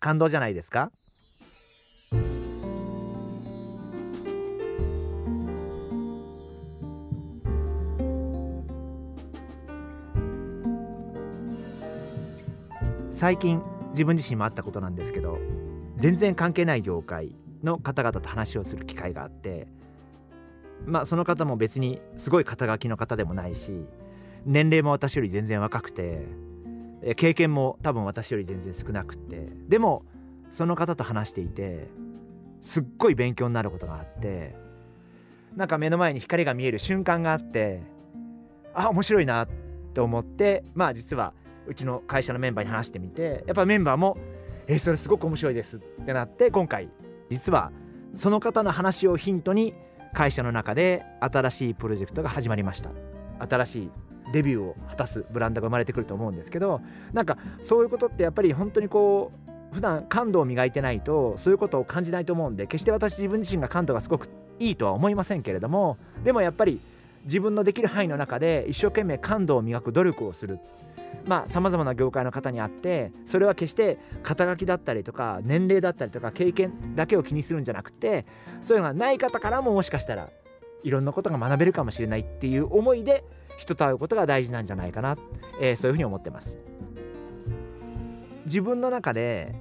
感動じゃないですか？最近自分自身もあったことなんですけど全然関係ない業界の方々と話をする機会があってまあその方も別にすごい肩書きの方でもないし年齢も私より全然若くて経験も多分私より全然少なくて。でもその方と話していてすっごい勉強になることがあってなんか目の前に光が見える瞬間があってあ面白いなと思ってまあ実はうちの会社のメンバーに話してみてやっぱメンバーも「えそれすごく面白いです」ってなって今回実はその方の話をヒントに会社の中で新しいプロジェクトが始まりました。新しいデビューを果たすブランドが生まれてくると思うんですけどなんかそういうことってやっぱり本当にこう普段感度を磨いてないとそういうことを感じないと思うんで決して私自分自身が感度がすごくいいとは思いませんけれどもでもやっぱり自分のできる範囲の中で一生懸命感度を磨く努力をする。まあさまざまな業界の方にあってそれは決して肩書きだったりとか年齢だったりとか経験だけを気にするんじゃなくてそういうのがない方からももしかしたらいろんなことが学べるかもしれないっていう思いで人と会うことが大事なんじゃないかな、えー、そういうふうに思ってます。自分の中で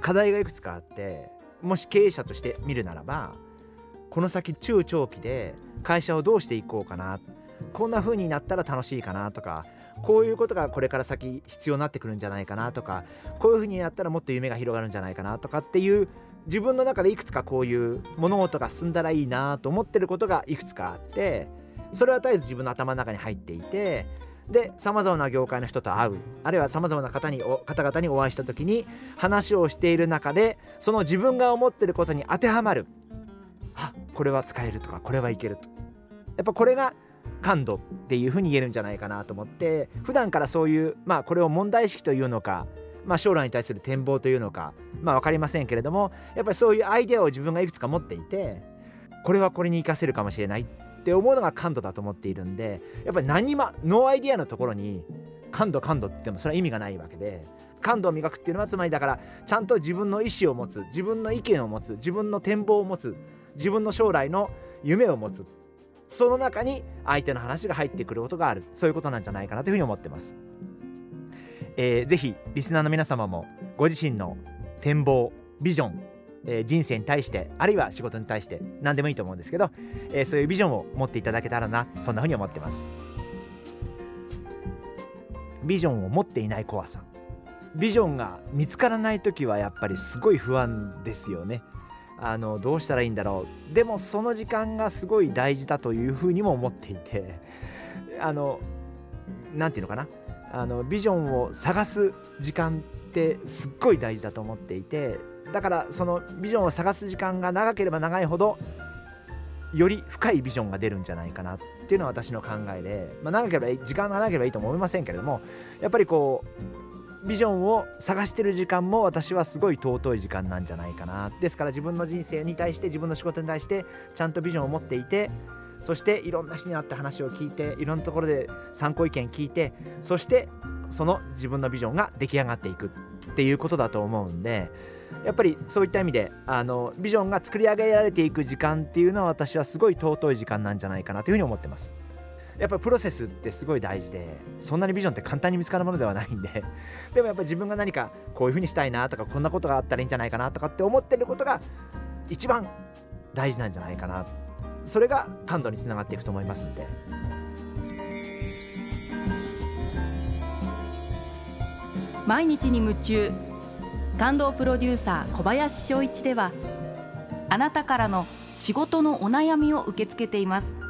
課題がいくつかあってもし経営者として見るならばこの先中長期で会社をどうしていこうかなこんな風になったら楽しいかなとかこういうことがこれから先必要になってくるんじゃないかなとかこういう風にやったらもっと夢が広がるんじゃないかなとかっていう自分の中でいくつかこういう物事が進んだらいいなと思ってることがいくつかあってそれは絶えず自分の頭の中に入っていてでさまざまな業界の人と会うあるいはさまざまな方に方々にお会いした時に話をしている中でその自分が思ってることに当てはまる。あこれは使えるとかこれはいけると。やっぱこれが感度っていうふうに言えるんじゃないかなと思って普段からそういうまあこれを問題意識というのかまあ、将来に対する展望というのか、まあ、分かりませんけれどもやっぱりそういうアイデアを自分がいくつか持っていてこれはこれに生かせるかもしれないって思うのが感度だと思っているんでやっぱり何もノーアイデアのところに感度感度って言ってもそれは意味がないわけで感度を磨くっていうのはつまりだからちゃんと自分の意思を持つ自分の意見を持つ自分の展望を持つ自分の将来の夢を持つその中に相手の話が入ってくることがある。そういうことなんじゃないかなというふうに思ってます、えー、ぜひリスナーの皆様もご自身の展望ビジョン、えー、人生に対してあるいは仕事に対して何でもいいと思うんですけど、えー、そういうビジョンを持っていただけたらなそんなふうに思ってます。ビジョンを持っていない怖さビジョンが見つからない時はやっぱりすごい不安ですよね。あのどうしたらいいんだろう。でもその時間がすごい大事だというふうにも思っていてあの何て言うのかな。あのビジョンを探す時間ってすっごい大事だと思っていてだからそのビジョンを探す時間が長ければ長いほどより深いビジョンが出るんじゃないかなっていうのは私の考えで、まあ、長ければ時間が長ければいいと思いませんけれどもやっぱりこうビジョンを探してる時間も私はすごい尊い時間なんじゃないかなですから自分の人生に対して自分の仕事に対してちゃんとビジョンを持っていてそしていろんな人に会って話を聞いていろんなところで参考意見聞いてそしてその自分のビジョンが出来上がっていくっていうことだと思うんでやっぱりそういった意味であのビジョンが作り上げられていく時間っていうのは私はすごい尊い時間なんじゃないかなというふうに思ってます。やっぱりプロセスってすごい大事でそんなにビジョンって簡単に見つかるものではないんで。でもやっぱり自分が何かこういうふうにしたいなとかこんなことがあったらいいんじゃないかなとかって思ってることが一番大事なんじゃないかな。それが感度につながっていくと思いますんで。毎日に夢中。感動プロデューサー小林翔一ではあなたからの仕事のお悩みを受け付けています。